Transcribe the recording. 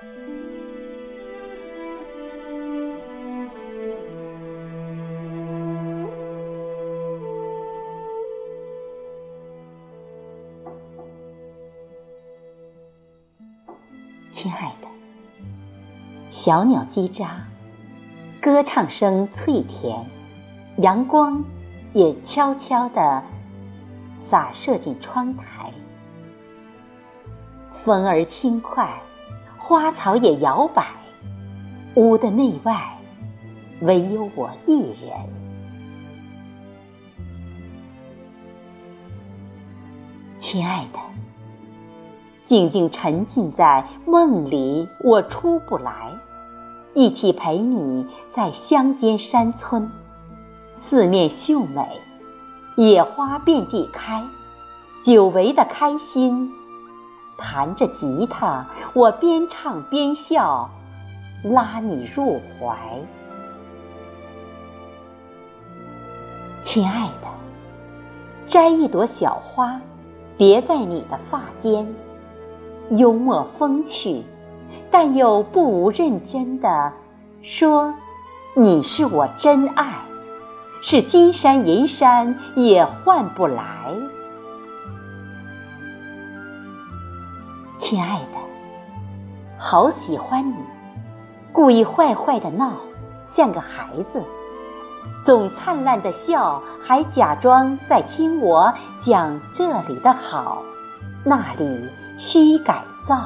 亲爱的，小鸟叽喳，歌唱声脆甜，阳光也悄悄地洒射进窗台，风儿轻快，花草也摇摆，屋的内外唯有我一人。亲爱的。静静沉浸在梦里，我出不来。一起陪你在乡间山村，四面秀美，野花遍地开，久违的开心。弹着吉他，我边唱边笑，拉你入怀。亲爱的，摘一朵小花，别在你的发间。幽默风趣，但又不无认真的说：“你是我真爱，是金山银山也换不来。”亲爱的，好喜欢你，故意坏坏的闹，像个孩子，总灿烂的笑，还假装在听我讲这里的好，那里。需改造。